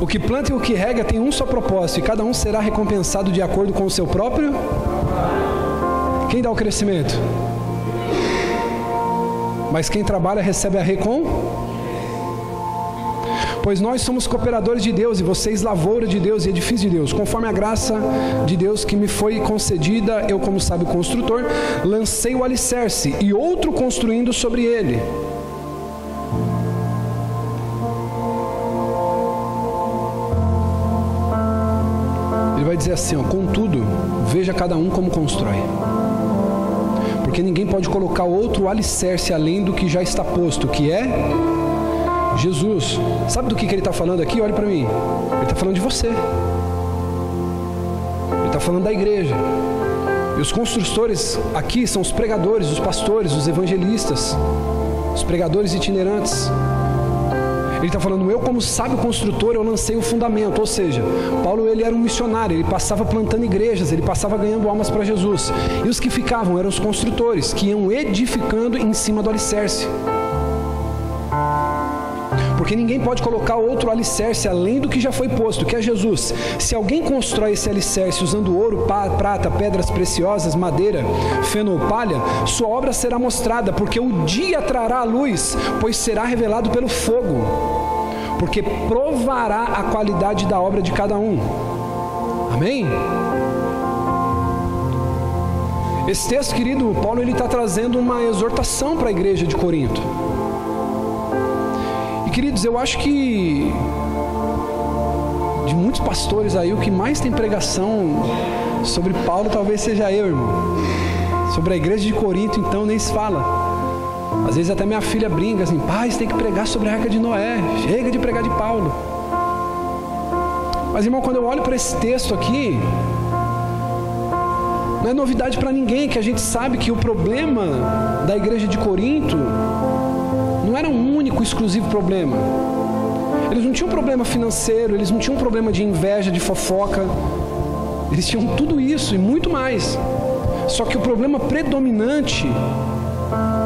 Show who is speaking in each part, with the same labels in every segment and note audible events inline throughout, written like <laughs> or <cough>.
Speaker 1: O que planta e o que rega tem um só propósito, e cada um será recompensado de acordo com o seu próprio. Quem dá o crescimento? Mas quem trabalha recebe a recom. Pois nós somos cooperadores de Deus e vocês lavoura de Deus e edifício de Deus. Conforme a graça de Deus que me foi concedida, eu, como sábio construtor, lancei o alicerce e outro construindo sobre ele. Dizer assim: ó, contudo, veja cada um como constrói. Porque ninguém pode colocar outro alicerce além do que já está posto, que é Jesus. Sabe do que, que ele está falando aqui? Olhe para mim. Ele está falando de você. Ele está falando da igreja. E os construtores aqui são os pregadores, os pastores, os evangelistas, os pregadores itinerantes. Ele está falando, eu como sábio construtor, eu lancei o fundamento. Ou seja, Paulo ele era um missionário, ele passava plantando igrejas, ele passava ganhando almas para Jesus. E os que ficavam eram os construtores, que iam edificando em cima do alicerce. Porque ninguém pode colocar outro alicerce além do que já foi posto, que é Jesus. Se alguém constrói esse alicerce usando ouro, prata, pedras preciosas, madeira, feno ou palha, sua obra será mostrada, porque o dia trará a luz, pois será revelado pelo fogo. Porque provará a qualidade da obra de cada um. Amém? Esse texto, querido, Paulo ele está trazendo uma exortação para a igreja de Corinto. E queridos, eu acho que de muitos pastores aí, o que mais tem pregação sobre Paulo talvez seja eu, irmão. Sobre a igreja de Corinto, então, nem se fala. Às vezes até minha filha brinca assim, pai, você tem que pregar sobre a arca de Noé, chega de pregar de Paulo. Mas irmão, quando eu olho para esse texto aqui, não é novidade para ninguém que a gente sabe que o problema da igreja de Corinto não era um único, exclusivo problema. Eles não tinham problema financeiro, eles não tinham problema de inveja, de fofoca. Eles tinham tudo isso e muito mais. Só que o problema predominante,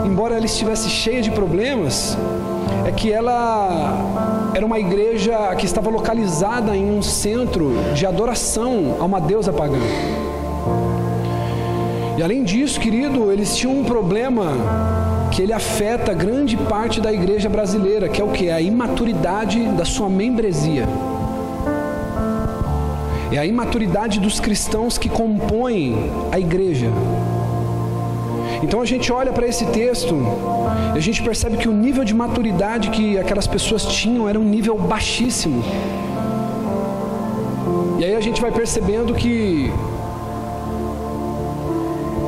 Speaker 1: embora ela estivesse cheia de problemas, é que ela era uma igreja que estava localizada em um centro de adoração a uma deusa pagã. E além disso, querido, eles tinham um problema que ele afeta grande parte da igreja brasileira, que é o que? A imaturidade da sua membresia. É a imaturidade dos cristãos que compõem a igreja. Então a gente olha para esse texto e a gente percebe que o nível de maturidade que aquelas pessoas tinham era um nível baixíssimo. E aí a gente vai percebendo que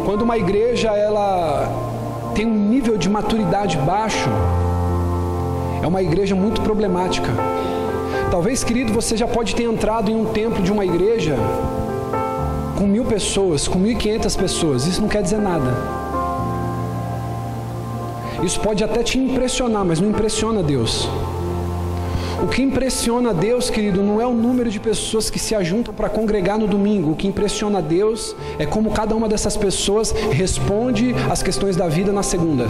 Speaker 1: quando uma igreja ela tem um nível de maturidade baixo, é uma igreja muito problemática. Talvez, querido, você já pode ter entrado em um templo de uma igreja com mil pessoas, com mil e quinhentas pessoas. Isso não quer dizer nada. Isso pode até te impressionar, mas não impressiona Deus. O que impressiona Deus, querido, não é o número de pessoas que se ajuntam para congregar no domingo. O que impressiona Deus é como cada uma dessas pessoas responde às questões da vida na segunda.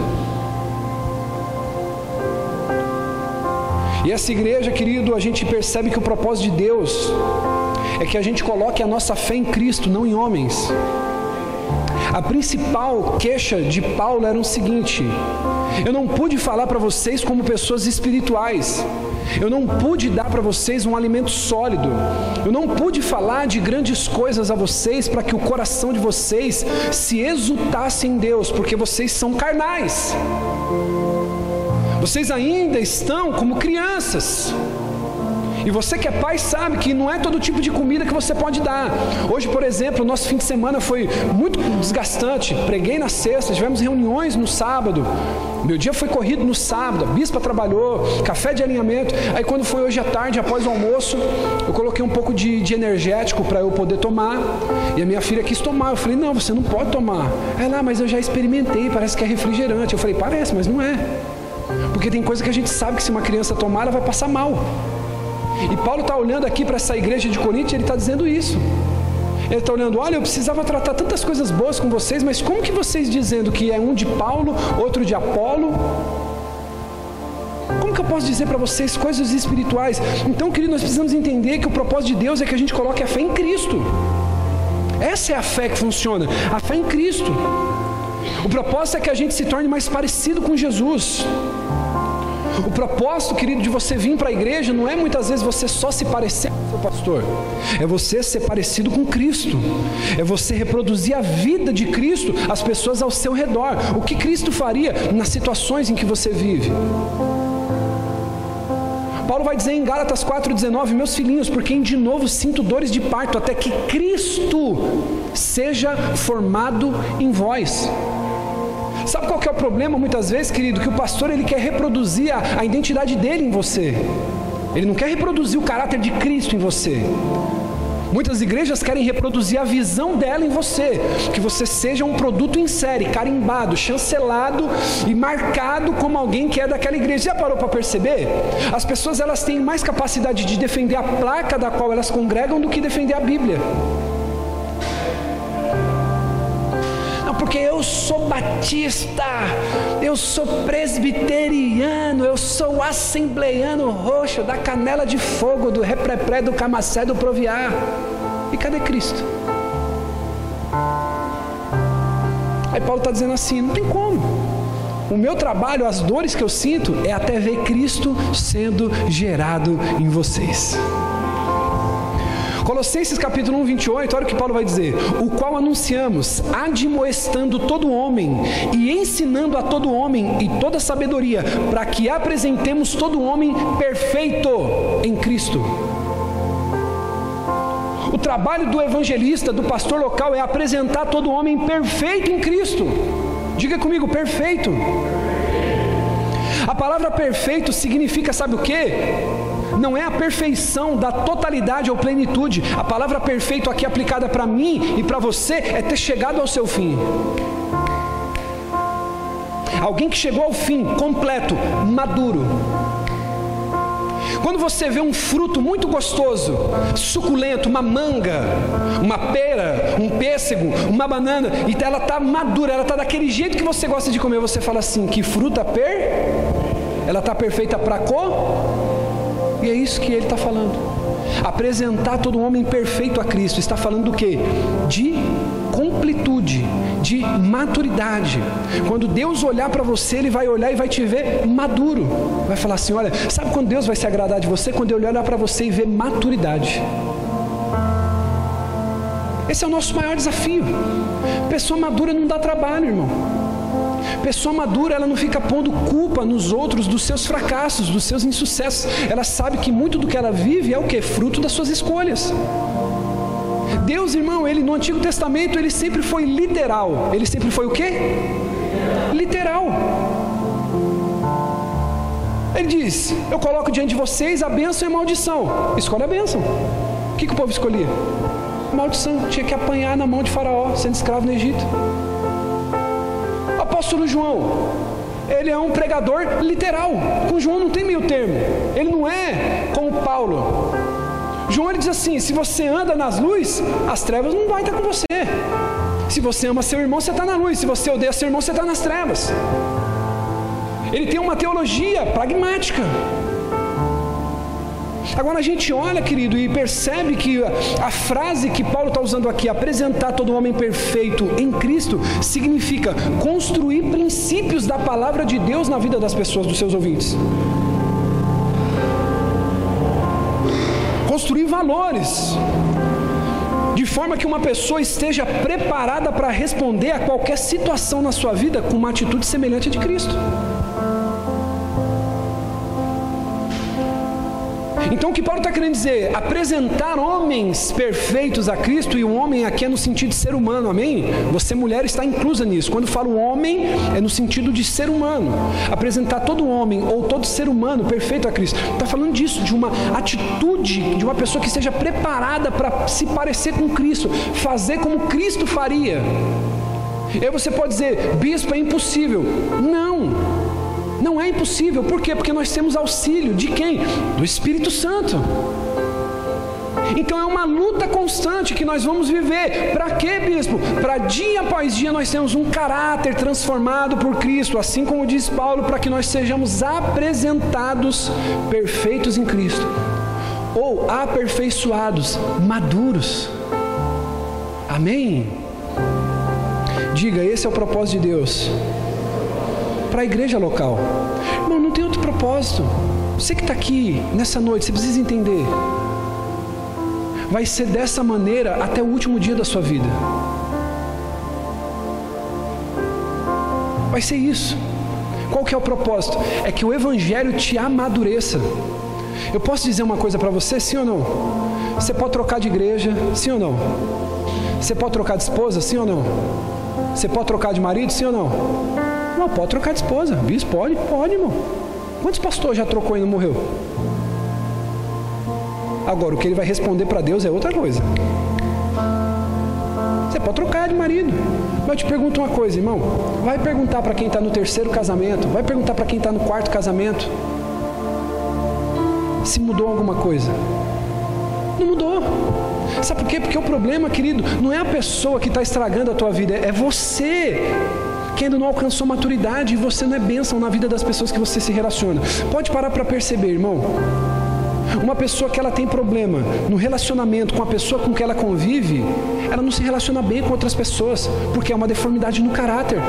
Speaker 1: E essa igreja, querido, a gente percebe que o propósito de Deus é que a gente coloque a nossa fé em Cristo, não em homens. A principal queixa de Paulo era o seguinte: eu não pude falar para vocês como pessoas espirituais. Eu não pude dar para vocês um alimento sólido. Eu não pude falar de grandes coisas a vocês para que o coração de vocês se exultasse em Deus, porque vocês são carnais. Vocês ainda estão como crianças. E você que é pai sabe que não é todo tipo de comida que você pode dar. Hoje, por exemplo, o nosso fim de semana foi muito desgastante. Preguei na sexta, tivemos reuniões no sábado. Meu dia foi corrido no sábado, a bispa trabalhou, café de alinhamento. Aí quando foi hoje à tarde, após o almoço, eu coloquei um pouco de, de energético para eu poder tomar. E a minha filha quis tomar. Eu falei, não, você não pode tomar. Ela, ah, mas eu já experimentei, parece que é refrigerante. Eu falei, parece, mas não é. Porque tem coisa que a gente sabe que se uma criança tomar, ela vai passar mal. E Paulo está olhando aqui para essa igreja de Corinto e ele está dizendo isso. Ele está olhando, olha, eu precisava tratar tantas coisas boas com vocês, mas como que vocês dizendo que é um de Paulo, outro de Apolo? Como que eu posso dizer para vocês? Coisas espirituais. Então, querido, nós precisamos entender que o propósito de Deus é que a gente coloque a fé em Cristo. Essa é a fé que funciona, a fé em Cristo. O propósito é que a gente se torne mais parecido com Jesus. O propósito, querido, de você vir para a igreja não é muitas vezes você só se parecer com o seu pastor, é você ser parecido com Cristo, é você reproduzir a vida de Cristo às pessoas ao seu redor. O que Cristo faria nas situações em que você vive? Paulo vai dizer em Gálatas 4,19: Meus filhinhos, por quem de novo sinto dores de parto, até que Cristo seja formado em vós. Sabe qual que é o problema muitas vezes, querido? Que o pastor ele quer reproduzir a, a identidade dele em você. Ele não quer reproduzir o caráter de Cristo em você. Muitas igrejas querem reproduzir a visão dela em você, que você seja um produto em série, carimbado, chancelado e marcado como alguém que é daquela igreja. Já parou para perceber? As pessoas elas têm mais capacidade de defender a placa da qual elas congregam do que defender a Bíblia. Porque eu sou batista, eu sou presbiteriano, eu sou assembleiano roxo, da canela de fogo, do reprepré, do camacé, do proviar. E cadê Cristo? Aí Paulo está dizendo assim: não tem como. O meu trabalho, as dores que eu sinto, é até ver Cristo sendo gerado em vocês. Colossenses capítulo 1, 28, olha o que Paulo vai dizer: O qual anunciamos, admoestando todo homem e ensinando a todo homem e toda sabedoria, para que apresentemos todo homem perfeito em Cristo. O trabalho do evangelista, do pastor local, é apresentar todo homem perfeito em Cristo. Diga comigo, perfeito. A palavra perfeito significa, sabe o que? Não é a perfeição da totalidade ou plenitude. A palavra perfeito aqui aplicada para mim e para você é ter chegado ao seu fim. Alguém que chegou ao fim, completo, maduro. Quando você vê um fruto muito gostoso, suculento, uma manga, uma pera, um pêssego, uma banana, e ela está madura, ela está daquele jeito que você gosta de comer, você fala assim: que fruta per? Ela está perfeita para co? E é isso que ele está falando. Apresentar todo homem perfeito a Cristo. Está falando do que? De completude, de maturidade. Quando Deus olhar para você, Ele vai olhar e vai te ver maduro. Vai falar assim: olha, sabe quando Deus vai se agradar de você? Quando Ele olhar para você e ver maturidade. Esse é o nosso maior desafio. Pessoa madura não dá trabalho, irmão. Pessoa madura, ela não fica pondo culpa nos outros dos seus fracassos, dos seus insucessos. Ela sabe que muito do que ela vive é o que? Fruto das suas escolhas. Deus, irmão, ele no Antigo Testamento, ele sempre foi literal. Ele sempre foi o quê? Literal. Ele diz: Eu coloco diante de vocês a bênção e a maldição. Escolhe a bênção. O que, que o povo escolhia? Maldição. Tinha que apanhar na mão de Faraó, sendo escravo no Egito apóstolo João, ele é um pregador literal. Com João não tem meio termo. Ele não é como Paulo. João ele diz assim: se você anda nas luzes, as trevas não vão estar com você. Se você ama seu irmão, você está na luz. Se você odeia seu irmão, você está nas trevas. Ele tem uma teologia pragmática. Agora a gente olha, querido, e percebe que a frase que Paulo está usando aqui, apresentar todo homem perfeito em Cristo, significa construir princípios da palavra de Deus na vida das pessoas, dos seus ouvintes. Construir valores de forma que uma pessoa esteja preparada para responder a qualquer situação na sua vida com uma atitude semelhante a de Cristo. Então o que Paulo está querendo dizer? Apresentar homens perfeitos a Cristo, e o homem aqui é no sentido de ser humano, amém? Você, mulher, está inclusa nisso. Quando falo homem, é no sentido de ser humano. Apresentar todo homem ou todo ser humano perfeito a Cristo. Está falando disso, de uma atitude de uma pessoa que esteja preparada para se parecer com Cristo, fazer como Cristo faria. E aí você pode dizer, bispo, é impossível. Não. Não é impossível, por quê? Porque nós temos auxílio de quem? Do Espírito Santo. Então é uma luta constante que nós vamos viver. Para quê, bispo? Para dia após dia nós temos um caráter transformado por Cristo, assim como diz Paulo, para que nós sejamos apresentados perfeitos em Cristo, ou aperfeiçoados, maduros. Amém? Diga, esse é o propósito de Deus para a igreja local. Irmão, não tem outro propósito. Você que está aqui nessa noite, você precisa entender vai ser dessa maneira até o último dia da sua vida. Vai ser isso. Qual que é o propósito? É que o evangelho te amadureça. Eu posso dizer uma coisa para você, sim ou não? Você pode trocar de igreja, sim ou não? Você pode trocar de esposa, sim ou não? Você pode trocar de marido, sim ou não? Não, pode trocar de esposa. Bispo, pode? Pode, irmão. Quantos pastores já trocou e não morreu? Agora, o que ele vai responder para Deus é outra coisa. Você pode trocar de marido. Mas eu te pergunto uma coisa, irmão. Vai perguntar para quem está no terceiro casamento. Vai perguntar para quem está no quarto casamento. Se mudou alguma coisa. Não mudou. Sabe por quê? Porque o problema, querido, não é a pessoa que está estragando a tua vida, é você que ainda não alcançou maturidade e você não é bênção na vida das pessoas que você se relaciona. Pode parar para perceber, irmão. Uma pessoa que ela tem problema no relacionamento com a pessoa com que ela convive, ela não se relaciona bem com outras pessoas, porque é uma deformidade no caráter.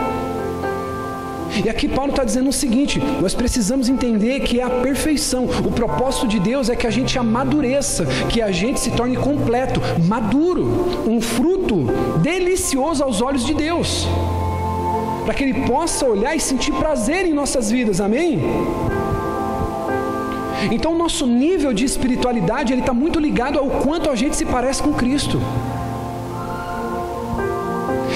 Speaker 1: E aqui Paulo está dizendo o seguinte: nós precisamos entender que é a perfeição. O propósito de Deus é que a gente amadureça, que a gente se torne completo, maduro, um fruto delicioso aos olhos de Deus, para que Ele possa olhar e sentir prazer em nossas vidas. Amém? Então, o nosso nível de espiritualidade ele está muito ligado ao quanto a gente se parece com Cristo.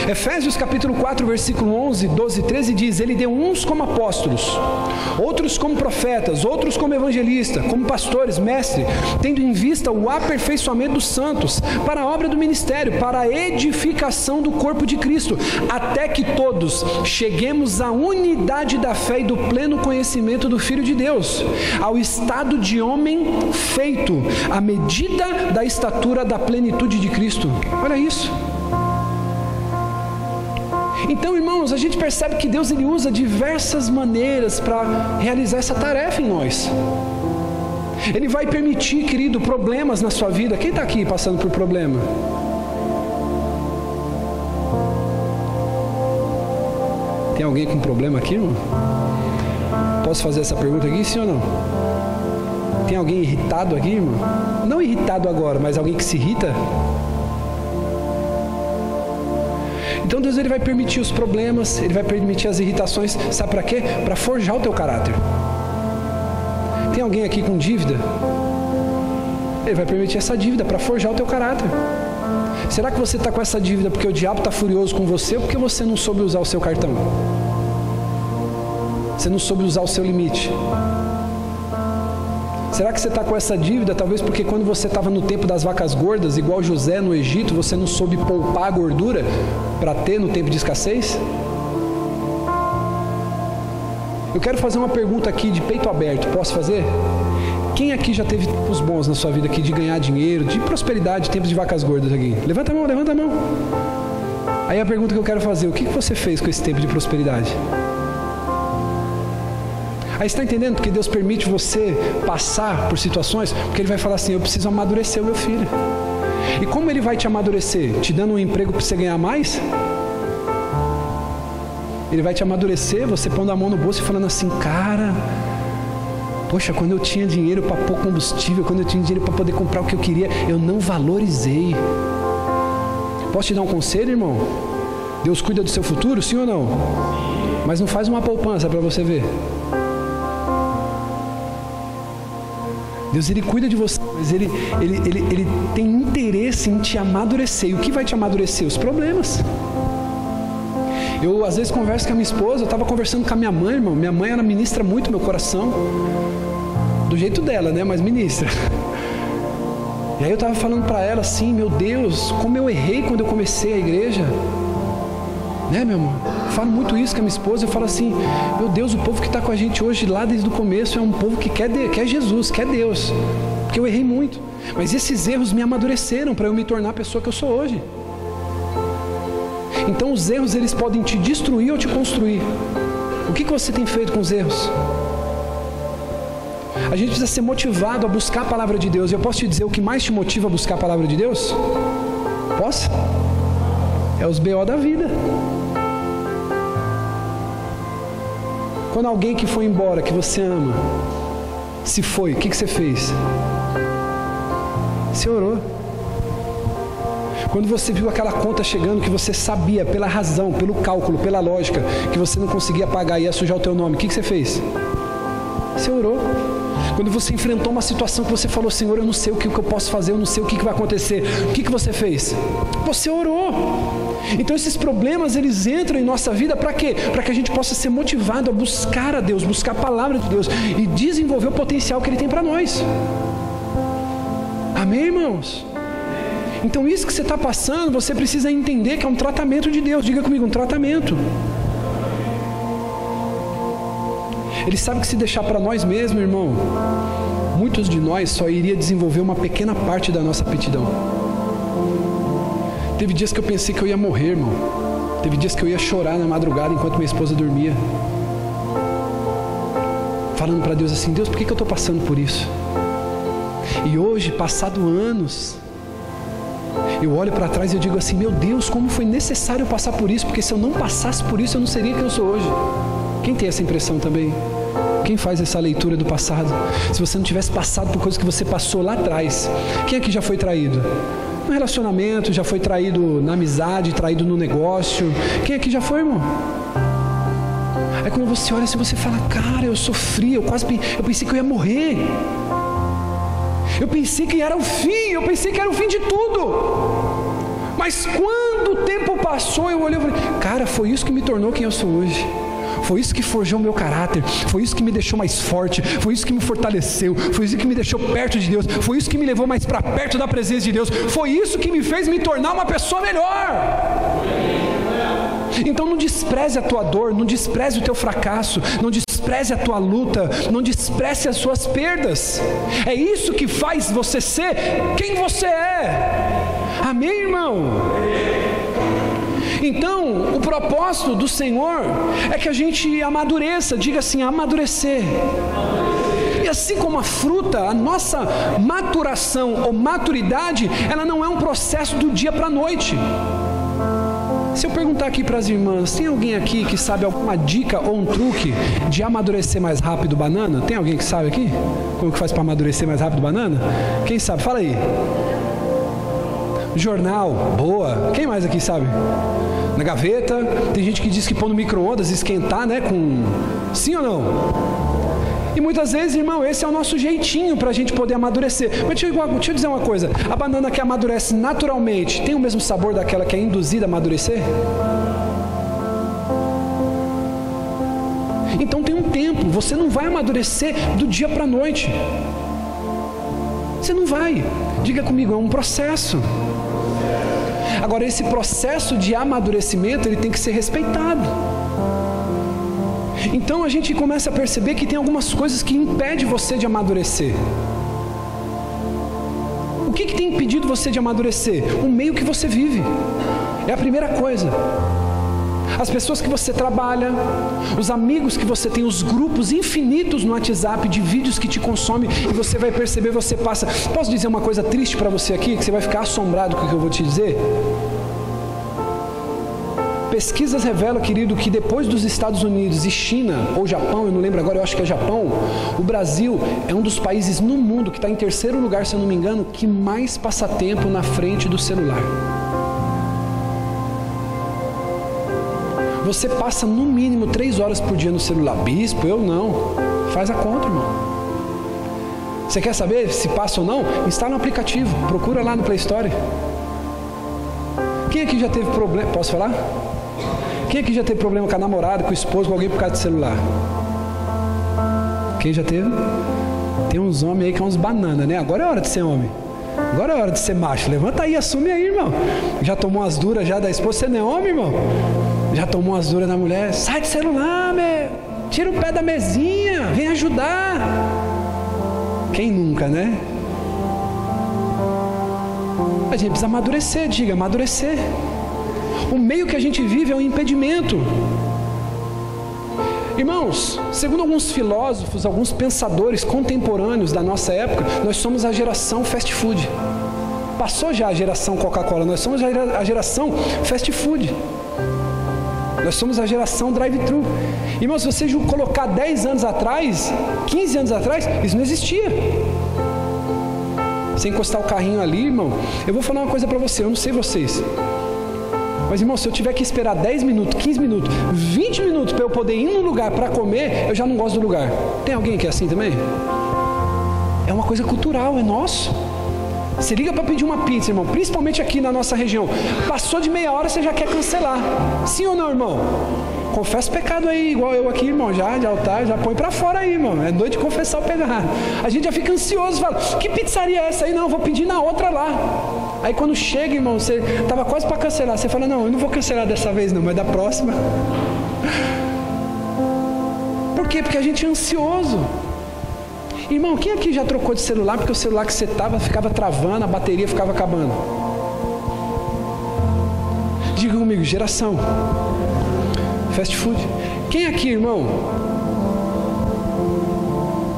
Speaker 1: Efésios capítulo 4, versículo 11, 12 e 13 diz: Ele deu uns como apóstolos, outros como profetas, outros como evangelistas, como pastores, mestres, tendo em vista o aperfeiçoamento dos santos, para a obra do ministério, para a edificação do corpo de Cristo, até que todos cheguemos à unidade da fé e do pleno conhecimento do Filho de Deus, ao estado de homem feito, à medida da estatura da plenitude de Cristo. Olha isso. Então, irmãos, a gente percebe que Deus ele usa diversas maneiras para realizar essa tarefa em nós. Ele vai permitir, querido, problemas na sua vida. Quem está aqui passando por problema? Tem alguém com problema aqui, irmão? Posso fazer essa pergunta aqui, sim ou não? Tem alguém irritado aqui, irmão? Não irritado agora, mas alguém que se irrita? Então Deus ele vai permitir os problemas, ele vai permitir as irritações, sabe para quê? Para forjar o teu caráter. Tem alguém aqui com dívida? Ele vai permitir essa dívida para forjar o teu caráter. Será que você está com essa dívida porque o diabo está furioso com você ou porque você não soube usar o seu cartão? Você não soube usar o seu limite? Será que você está com essa dívida? Talvez porque quando você estava no tempo das vacas gordas, igual José no Egito, você não soube poupar a gordura para ter no tempo de escassez? Eu quero fazer uma pergunta aqui de peito aberto. Posso fazer? Quem aqui já teve tempos bons na sua vida aqui de ganhar dinheiro, de prosperidade, tempos de vacas gordas aqui? Levanta a mão, levanta a mão. Aí a pergunta que eu quero fazer: o que você fez com esse tempo de prosperidade? Aí está entendendo porque Deus permite você passar por situações, porque Ele vai falar assim: eu preciso amadurecer o meu filho. E como Ele vai te amadurecer? Te dando um emprego para você ganhar mais? Ele vai te amadurecer, você pondo a mão no bolso e falando assim, cara, poxa, quando eu tinha dinheiro para pôr combustível, quando eu tinha dinheiro para poder comprar o que eu queria, eu não valorizei. Posso te dar um conselho, irmão? Deus cuida do seu futuro, sim ou não? Mas não faz uma poupança para você ver. Deus ele cuida de você, mas ele, ele, ele, ele tem interesse em te amadurecer. E o que vai te amadurecer? Os problemas. Eu às vezes converso com a minha esposa, eu estava conversando com a minha mãe, irmão. Minha mãe ela ministra muito meu coração. Do jeito dela, né? Mas ministra. E aí eu estava falando para ela assim, meu Deus, como eu errei quando eu comecei a igreja. Né, meu irmão? Eu falo muito isso com a minha esposa. Eu falo assim: Meu Deus, o povo que está com a gente hoje lá desde o começo é um povo que quer, quer Jesus, quer Deus. porque eu errei muito. Mas esses erros me amadureceram para eu me tornar a pessoa que eu sou hoje. Então os erros eles podem te destruir ou te construir. O que, que você tem feito com os erros? A gente precisa ser motivado a buscar a palavra de Deus. Eu posso te dizer o que mais te motiva a buscar a palavra de Deus? Posso? É os BO da vida. Quando alguém que foi embora, que você ama, se foi, o que, que você fez? Você orou. Quando você viu aquela conta chegando que você sabia, pela razão, pelo cálculo, pela lógica, que você não conseguia pagar e ia sujar o teu nome, o que, que você fez? Você orou. Quando você enfrentou uma situação que você falou, Senhor, eu não sei o que, eu posso fazer, eu não sei o que, vai acontecer, o que, que você fez? Você orou. Então esses problemas eles entram em nossa vida para quê? Para que a gente possa ser motivado a buscar a Deus, buscar a palavra de Deus e desenvolver o potencial que Ele tem para nós. Amém, irmãos? Então isso que você está passando, você precisa entender que é um tratamento de Deus. Diga comigo, um tratamento. Ele sabe que se deixar para nós mesmos, irmão, muitos de nós só iria desenvolver uma pequena parte da nossa aptidão. Teve dias que eu pensei que eu ia morrer, irmão. Teve dias que eu ia chorar na madrugada enquanto minha esposa dormia. Falando para Deus assim: Deus, por que, que eu estou passando por isso? E hoje, passado anos, eu olho para trás e eu digo assim: Meu Deus, como foi necessário passar por isso, porque se eu não passasse por isso, eu não seria quem eu sou hoje. Quem tem essa impressão também? Quem faz essa leitura do passado? Se você não tivesse passado por coisas que você passou lá atrás, quem aqui já foi traído? No relacionamento, já foi traído na amizade, traído no negócio. Quem aqui já foi, irmão? Aí quando você olha assim, você fala, cara, eu sofri, eu quase eu pensei que eu ia morrer. Eu pensei que era o fim, eu pensei que era o fim de tudo. Mas quando o tempo passou, eu olhei e falei, cara, foi isso que me tornou quem eu sou hoje. Foi isso que forjou meu caráter, foi isso que me deixou mais forte, foi isso que me fortaleceu, foi isso que me deixou perto de Deus, foi isso que me levou mais para perto da presença de Deus, foi isso que me fez me tornar uma pessoa melhor. Então não despreze a tua dor, não despreze o teu fracasso, não despreze a tua luta, não despreze as suas perdas. É isso que faz você ser quem você é. Amém, irmão? Então, o propósito do Senhor é que a gente amadureça, diga assim, amadurecer. E assim como a fruta, a nossa maturação ou maturidade, ela não é um processo do dia para a noite. Se eu perguntar aqui para as irmãs, tem alguém aqui que sabe alguma dica ou um truque de amadurecer mais rápido banana? Tem alguém que sabe aqui? Como que faz para amadurecer mais rápido banana? Quem sabe? Fala aí. Jornal, boa. Quem mais aqui sabe? Na gaveta. Tem gente que diz que pôr no micro-ondas, esquentar, né? Com. Sim ou não? E muitas vezes, irmão, esse é o nosso jeitinho para a gente poder amadurecer. Mas deixa eu, deixa eu, dizer uma coisa: a banana que amadurece naturalmente tem o mesmo sabor daquela que é induzida a amadurecer? Então tem um tempo, você não vai amadurecer do dia para a noite. Você não vai. Diga comigo, é um processo. Agora esse processo de amadurecimento, ele tem que ser respeitado. Então a gente começa a perceber que tem algumas coisas que impedem você de amadurecer. O que, que tem impedido você de amadurecer? O meio que você vive. É a primeira coisa as pessoas que você trabalha, os amigos que você tem, os grupos infinitos no WhatsApp de vídeos que te consomem e você vai perceber, você passa. Posso dizer uma coisa triste para você aqui, que você vai ficar assombrado com o que eu vou te dizer? Pesquisas revelam, querido, que depois dos Estados Unidos e China, ou Japão, eu não lembro agora, eu acho que é Japão, o Brasil é um dos países no mundo que está em terceiro lugar, se eu não me engano, que mais passa tempo na frente do celular. Você passa no mínimo três horas por dia no celular. Bispo, eu não. Faz a conta, irmão. Você quer saber se passa ou não? Instala um aplicativo. Procura lá no Play Store. Quem aqui já teve problema? Posso falar? Quem aqui já teve problema com a namorada, com o esposo, com alguém por causa de celular? Quem já teve? Tem uns homens aí que é uns banana, né? Agora é hora de ser homem. Agora é hora de ser macho. Levanta aí, assume aí, irmão. Já tomou as duras já da esposa? Você não é homem, irmão? Já tomou as duras da mulher? Sai do celular, meu. Tira o pé da mesinha. Vem ajudar. Quem nunca, né? A gente precisa amadurecer, diga, amadurecer. O meio que a gente vive é um impedimento. Irmãos, segundo alguns filósofos, alguns pensadores contemporâneos da nossa época, nós somos a geração fast food. Passou já a geração Coca-Cola, nós somos a geração fast food. Nós somos a geração drive-thru. Irmão, se você colocar 10 anos atrás, 15 anos atrás, isso não existia. Você encostar o carrinho ali, irmão, eu vou falar uma coisa para você, eu não sei vocês. Mas, irmão, se eu tiver que esperar 10 minutos, 15 minutos, 20 minutos para eu poder ir num lugar para comer, eu já não gosto do lugar. Tem alguém que é assim também? É uma coisa cultural, é nosso. Você liga para pedir uma pizza, irmão, principalmente aqui na nossa região. Passou de meia hora, você já quer cancelar. Sim ou não, irmão? Confessa o pecado aí, igual eu aqui, irmão, já de altar, já põe para fora aí, irmão. É noite de confessar o pecado. A gente já fica ansioso, fala: "Que pizzaria é essa aí? Não, vou pedir na outra lá". Aí quando chega, irmão, você tava quase para cancelar, você fala: "Não, eu não vou cancelar dessa vez não, mas da próxima". <laughs> Por quê? Porque a gente é ansioso. Irmão, quem aqui já trocou de celular porque o celular que você tava ficava travando, a bateria ficava acabando? Diga comigo, geração. Fast food. Quem aqui, irmão,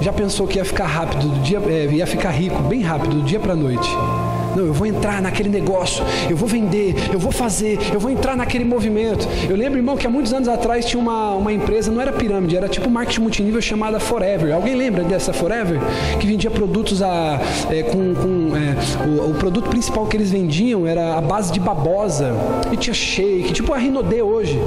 Speaker 1: já pensou que ia ficar rápido do dia, é, ia ficar rico bem rápido do dia para noite? Não, eu vou entrar naquele negócio, eu vou vender, eu vou fazer, eu vou entrar naquele movimento. Eu lembro, irmão, que há muitos anos atrás tinha uma, uma empresa, não era pirâmide, era tipo marketing multinível chamada Forever. Alguém lembra dessa Forever? Que vendia produtos a, é, com. com é, o, o, produto principal que eles vendiam era a base de babosa. E tinha shake, tipo a Rinodê hoje.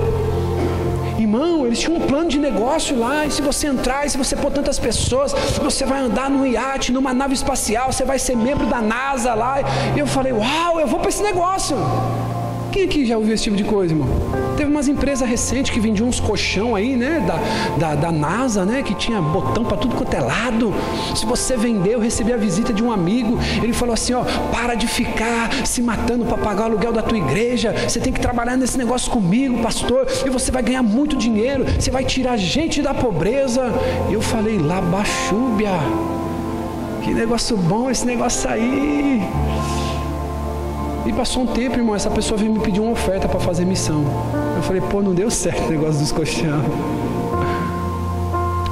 Speaker 1: Irmão, eles tinham um plano de negócio lá, e se você entrar, e se você pôr tantas pessoas, você vai andar num iate, numa nave espacial, você vai ser membro da NASA lá. E eu falei, uau, eu vou para esse negócio. Quem aqui já ouviu esse tipo de coisa, irmão? Umas empresas recentes que vendiam uns colchão aí, né? Da, da, da NASA, né? Que tinha botão para tudo quanto é lado. Se você vender, eu recebi a visita de um amigo. Ele falou assim: ó, para de ficar se matando para pagar o aluguel da tua igreja. Você tem que trabalhar nesse negócio comigo, pastor. E você vai ganhar muito dinheiro. Você vai tirar gente da pobreza. E eu falei: Labachúbia. Que negócio bom esse negócio aí. E passou um tempo, irmão, essa pessoa veio me pedir uma oferta para fazer missão. Falei, pô, não deu certo o negócio dos colchão.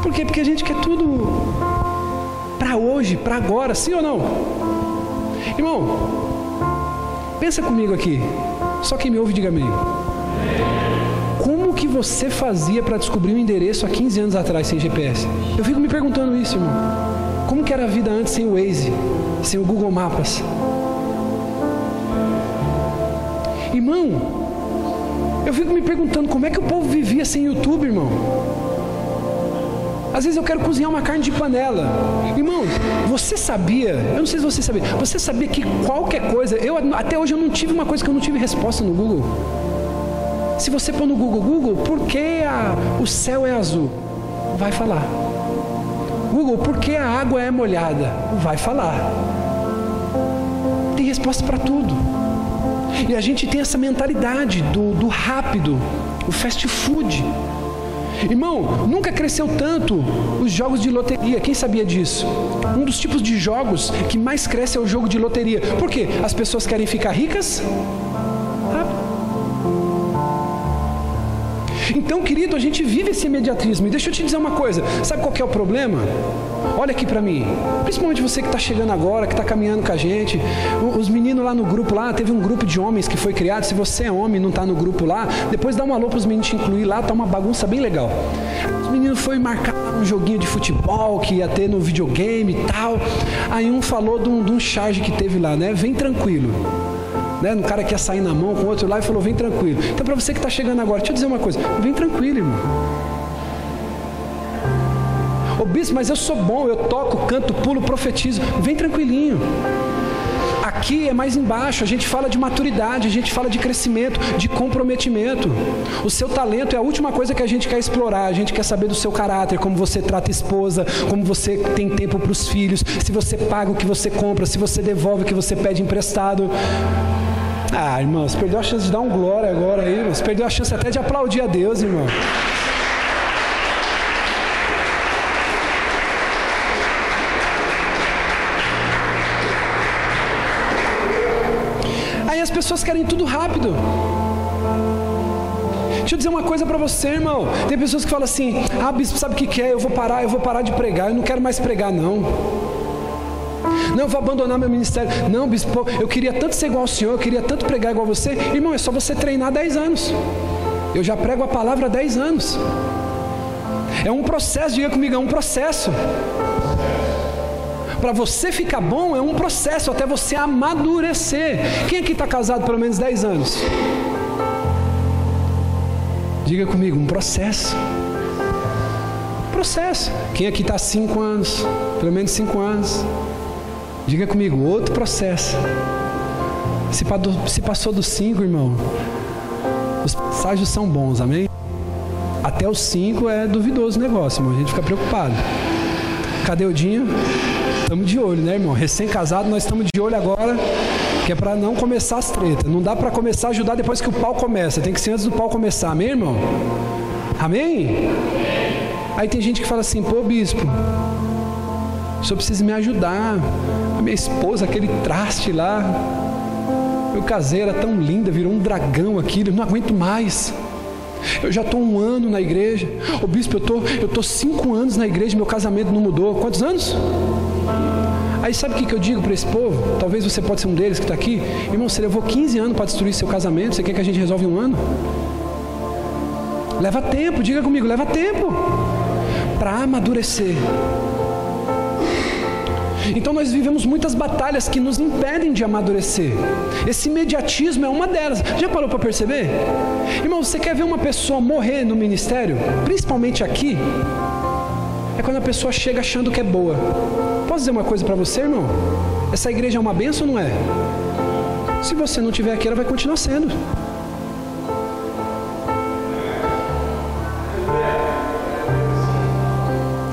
Speaker 1: Por quê? Porque a gente quer tudo para hoje, para agora, sim ou não? Irmão, pensa comigo aqui. Só quem me ouve, diga amém. Como que você fazia para descobrir o um endereço há 15 anos atrás sem GPS? Eu fico me perguntando isso, irmão. Como que era a vida antes sem o Waze, sem o Google Maps? Irmão, eu fico me perguntando como é que o povo vivia sem YouTube, irmão. Às vezes eu quero cozinhar uma carne de panela. Irmão, você sabia? Eu não sei se você sabia. Você sabia que qualquer coisa, eu até hoje eu não tive uma coisa que eu não tive resposta no Google. Se você pôr no Google, Google, por que a, o céu é azul? Vai falar. Google, por que a água é molhada? Vai falar. Tem resposta para tudo. E a gente tem essa mentalidade do, do rápido, o fast food. Irmão, nunca cresceu tanto os jogos de loteria. Quem sabia disso? Um dos tipos de jogos que mais cresce é o jogo de loteria. Por quê? As pessoas querem ficar ricas? Então, querido, a gente vive esse imediatismo. E deixa eu te dizer uma coisa: sabe qual é o problema? Olha aqui para mim, principalmente você que está chegando agora, que está caminhando com a gente. Os meninos lá no grupo lá, teve um grupo de homens que foi criado. Se você é homem e não está no grupo lá, depois dá um alô para os meninos te incluir lá, tá uma bagunça bem legal. Os meninos foi marcar um joguinho de futebol que ia ter no videogame e tal. Aí um falou de um, de um charge que teve lá, né? Vem tranquilo né? Um cara que ia sair na mão com outro lá e falou: vem tranquilo. Então, para você que está chegando agora, deixa eu dizer uma coisa: vem tranquilo, irmão. Ô bispo, mas eu sou bom, eu toco, canto, pulo, profetizo. Vem tranquilinho. Aqui é mais embaixo, a gente fala de maturidade, a gente fala de crescimento, de comprometimento. O seu talento é a última coisa que a gente quer explorar, a gente quer saber do seu caráter, como você trata a esposa, como você tem tempo para os filhos, se você paga o que você compra, se você devolve o que você pede emprestado. Ah, irmão, você perdeu a chance de dar um glória agora aí, perdeu a chance até de aplaudir a Deus, irmão. Pessoas querem tudo rápido. Deixa eu dizer uma coisa para você, irmão. Tem pessoas que falam assim: Ah, bispo, sabe o que, é? Eu vou parar, eu vou parar de pregar, eu não quero mais pregar, não. Não, eu vou abandonar meu ministério. Não, bispo, eu queria tanto ser igual ao senhor, eu queria tanto pregar igual a você. Irmão, é só você treinar 10 anos. Eu já prego a palavra há 10 anos. É um processo, diga comigo, é um processo. Para você ficar bom é um processo até você amadurecer. Quem aqui está casado pelo menos 10 anos? Diga comigo, um processo. Processo. Quem aqui está cinco anos? Pelo menos cinco anos. Diga comigo, outro processo. Se passou dos cinco, irmão, os passagens são bons, amém? Até os cinco é duvidoso o negócio, irmão. A gente fica preocupado. Cadê o Dinho? Estamos de olho, né, irmão? Recém-casado, nós estamos de olho agora que é para não começar as tretas. Não dá para começar a ajudar depois que o pau começa. Tem que ser antes do pau começar. Amém, irmão? Amém? Aí tem gente que fala assim: pô, bispo, o senhor precisa me ajudar. A minha esposa, aquele traste lá. Meu caseiro era tão linda, virou um dragão aqui. Eu não aguento mais. Eu já estou um ano na igreja. Ô bispo, eu tô, estou tô cinco anos na igreja, meu casamento não mudou. Quantos anos? Aí sabe o que, que eu digo para esse povo? Talvez você pode ser um deles que está aqui. Irmão, você levou 15 anos para destruir seu casamento, você quer que a gente resolva em um ano? Leva tempo, diga comigo, leva tempo para amadurecer. Então nós vivemos muitas batalhas que nos impedem de amadurecer. Esse imediatismo é uma delas. Já parou para perceber? Irmão, você quer ver uma pessoa morrer no ministério? Principalmente aqui? É quando a pessoa chega achando que é boa. Posso dizer uma coisa para você, irmão? Essa igreja é uma benção não é? Se você não tiver aqui, ela vai continuar sendo.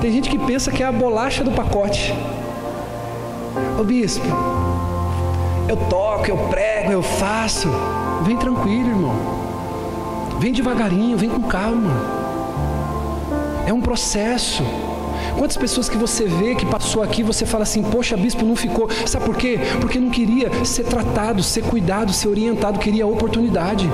Speaker 1: Tem gente que pensa que é a bolacha do pacote. Ô bispo, eu toco, eu prego, eu faço. Vem tranquilo, irmão. Vem devagarinho, vem com calma. É um processo. Quantas pessoas que você vê que passou aqui, você fala assim, poxa, bispo, não ficou. Sabe por quê? Porque não queria ser tratado, ser cuidado, ser orientado, queria oportunidade.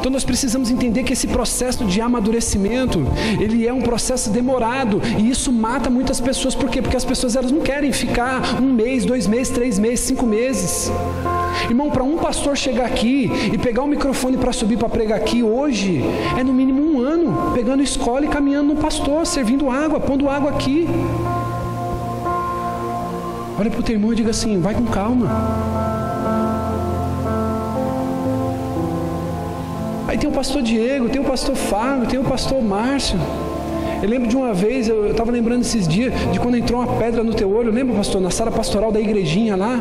Speaker 1: Então nós precisamos entender que esse processo de amadurecimento, ele é um processo demorado e isso mata muitas pessoas. Por quê? Porque as pessoas elas não querem ficar um mês, dois meses, três meses, cinco meses. Irmão, para um pastor chegar aqui e pegar o microfone para subir para pregar aqui hoje, é no mínimo um pegando escola e caminhando no pastor, servindo água, pondo água aqui. Olha para o teu irmão e diga assim: vai com calma. Aí tem o pastor Diego, tem o pastor Fábio, tem o pastor Márcio. Eu lembro de uma vez, eu estava lembrando esses dias, de quando entrou uma pedra no teu olho. Lembra, pastor, na sala pastoral da igrejinha lá?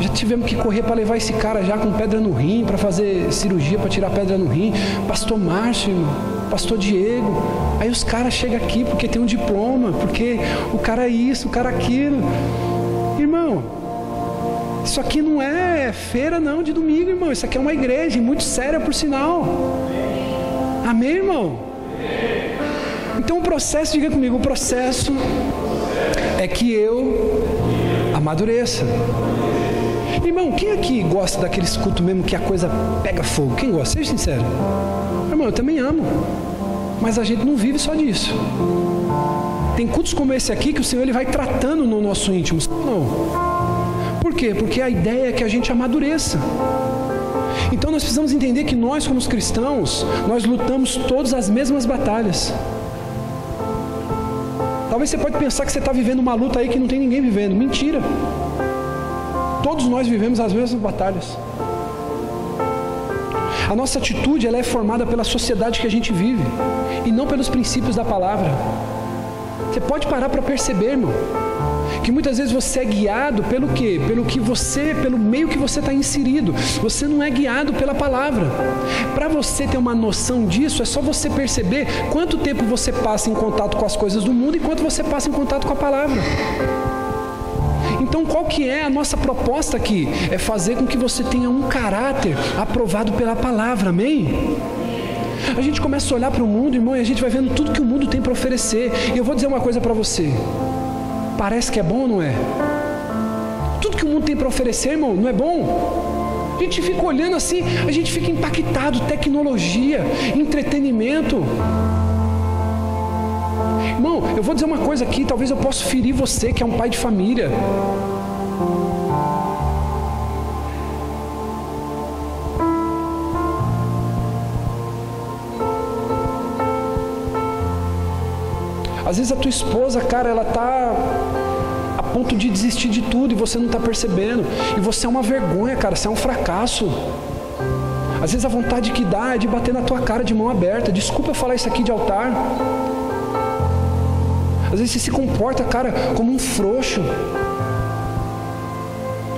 Speaker 1: Já tivemos que correr para levar esse cara já com pedra no rim, para fazer cirurgia para tirar pedra no rim. Pastor Márcio, pastor Diego. Aí os caras chegam aqui porque tem um diploma, porque o cara é isso, o cara é aquilo. Irmão, isso aqui não é feira não de domingo, irmão. Isso aqui é uma igreja, muito séria por sinal. Amém, irmão? Então o processo, diga comigo, o processo é que eu amadureça. Irmão, quem aqui gosta daqueles cultos mesmo que a coisa pega fogo? Quem gosta? Seja sincero. Eu também amo. Mas a gente não vive só disso. Tem cultos como esse aqui que o Senhor ele vai tratando no nosso íntimo. Não. Por quê? Porque a ideia é que a gente amadureça. Então nós precisamos entender que nós, como cristãos, nós lutamos todas as mesmas batalhas. Talvez você pode pensar que você está vivendo uma luta aí que não tem ninguém vivendo. Mentira. Todos nós vivemos as mesmas batalhas. A nossa atitude ela é formada pela sociedade que a gente vive e não pelos princípios da palavra. Você pode parar para perceber, irmão, que muitas vezes você é guiado pelo quê? Pelo que você, pelo meio que você está inserido. Você não é guiado pela palavra. Para você ter uma noção disso, é só você perceber quanto tempo você passa em contato com as coisas do mundo e quanto você passa em contato com a palavra. Então, qual que é a nossa proposta aqui? É fazer com que você tenha um caráter aprovado pela palavra, amém? A gente começa a olhar para o mundo, irmão, e a gente vai vendo tudo que o mundo tem para oferecer. E eu vou dizer uma coisa para você. Parece que é bom não é? Tudo que o mundo tem para oferecer, irmão, não é bom? A gente fica olhando assim, a gente fica impactado. Tecnologia, entretenimento. Irmão, eu vou dizer uma coisa aqui, talvez eu possa ferir você que é um pai de família. Às vezes a tua esposa, cara, ela tá a ponto de desistir de tudo e você não está percebendo. E você é uma vergonha, cara, você é um fracasso. Às vezes a vontade que dá é de bater na tua cara de mão aberta. Desculpa eu falar isso aqui de altar. Às vezes você se comporta, cara, como um frouxo.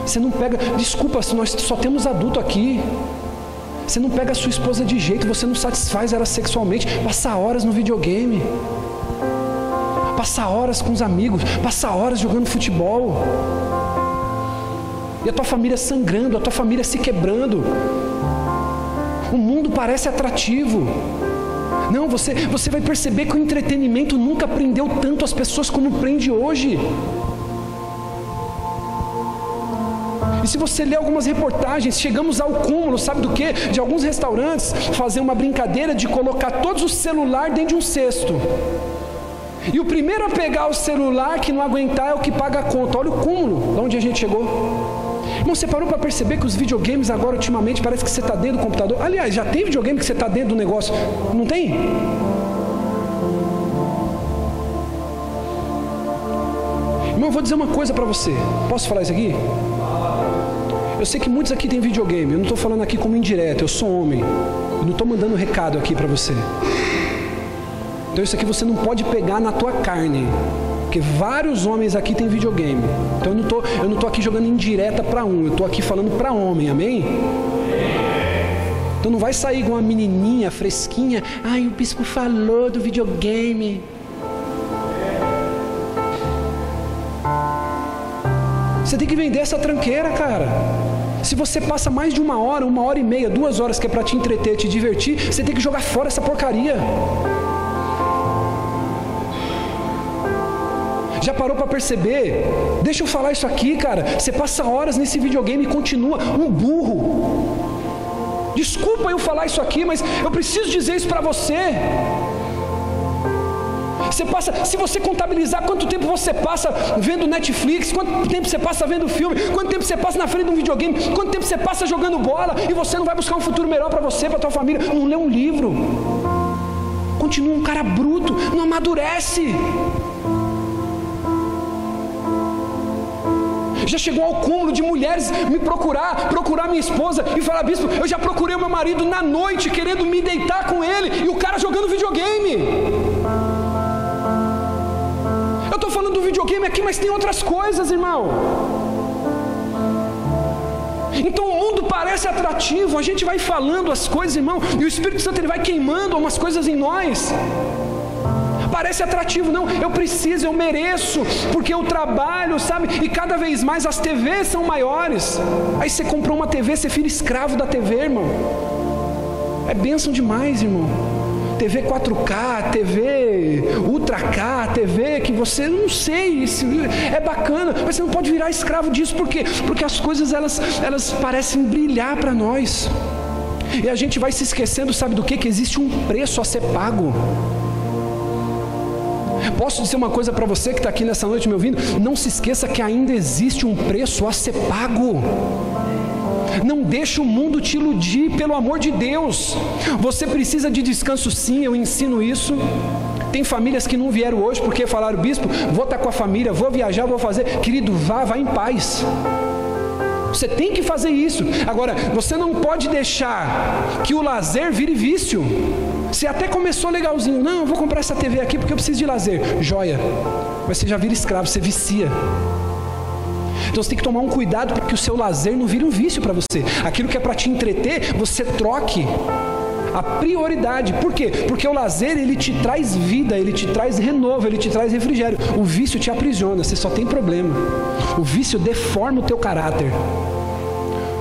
Speaker 1: Você não pega. Desculpa, nós só temos adulto aqui. Você não pega a sua esposa de jeito, você não satisfaz ela sexualmente. Passa horas no videogame passar horas com os amigos, passar horas jogando futebol. E a tua família sangrando, a tua família se quebrando. O mundo parece atrativo. Não, você, você vai perceber que o entretenimento nunca prendeu tanto as pessoas como prende hoje. E se você ler algumas reportagens, chegamos ao cúmulo, sabe do que? De alguns restaurantes fazer uma brincadeira de colocar todos os celulares dentro de um cesto. E o primeiro a pegar o celular que não aguentar é o que paga a conta. Olha o cúmulo, de onde a gente chegou. Irmão, você parou para perceber que os videogames agora, ultimamente, parece que você está dentro do computador? Aliás, já tem videogame que você está dentro do negócio. Não tem? Irmão, eu vou dizer uma coisa para você. Posso falar isso aqui? Eu sei que muitos aqui têm videogame. Eu não estou falando aqui como indireto. Eu sou homem. Eu não estou mandando recado aqui para você. Então isso aqui você não pode pegar na tua carne. Porque vários homens aqui têm videogame. Então eu não tô, eu não tô aqui jogando indireta para um, eu tô aqui falando para homem, amém? Então não vai sair com uma menininha fresquinha. Ai, o bispo falou do videogame. Você tem que vender essa tranqueira, cara. Se você passa mais de uma hora, uma hora e meia, duas horas que é para te entreter, te divertir, você tem que jogar fora essa porcaria. Já parou para perceber? Deixa eu falar isso aqui, cara. Você passa horas nesse videogame e continua um burro. Desculpa eu falar isso aqui, mas eu preciso dizer isso para você. Você passa, se você contabilizar quanto tempo você passa vendo Netflix, quanto tempo você passa vendo filme, quanto tempo você passa na frente de um videogame, quanto tempo você passa jogando bola e você não vai buscar um futuro melhor para você, para tua família, não lê um livro. Continua um cara bruto, não amadurece. Já chegou ao cúmulo de mulheres me procurar, procurar minha esposa e falar, bispo, eu já procurei o meu marido na noite querendo me deitar com ele e o cara jogando videogame. Eu estou falando do videogame aqui, mas tem outras coisas, irmão. Então o mundo parece atrativo, a gente vai falando as coisas, irmão, e o Espírito Santo ele vai queimando umas coisas em nós parece atrativo, não, eu preciso, eu mereço, porque eu trabalho, sabe? E cada vez mais as TVs são maiores. Aí você comprou uma TV, você vira escravo da TV, irmão. É bênção demais, irmão. TV 4K, TV Ultra K, TV que você não sei, é bacana, mas você não pode virar escravo disso, por quê? Porque as coisas elas, elas parecem brilhar para nós. E a gente vai se esquecendo, sabe do que? Que existe um preço a ser pago. Posso dizer uma coisa para você que está aqui nessa noite me ouvindo? Não se esqueça que ainda existe um preço a ser pago. Não deixe o mundo te iludir, pelo amor de Deus. Você precisa de descanso, sim, eu ensino isso. Tem famílias que não vieram hoje porque falaram, bispo, vou estar tá com a família, vou viajar, vou fazer. Querido, vá, vá em paz. Você tem que fazer isso. Agora, você não pode deixar que o lazer vire vício. Você até começou legalzinho, não, eu vou comprar essa TV aqui porque eu preciso de lazer. Joia. Mas você já vira escravo, você vicia. Então você tem que tomar um cuidado para que o seu lazer não vire um vício para você. Aquilo que é para te entreter, você troque a prioridade. Por quê? Porque o lazer ele te traz vida, ele te traz renovo, ele te traz refrigério. O vício te aprisiona, você só tem problema. O vício deforma o teu caráter.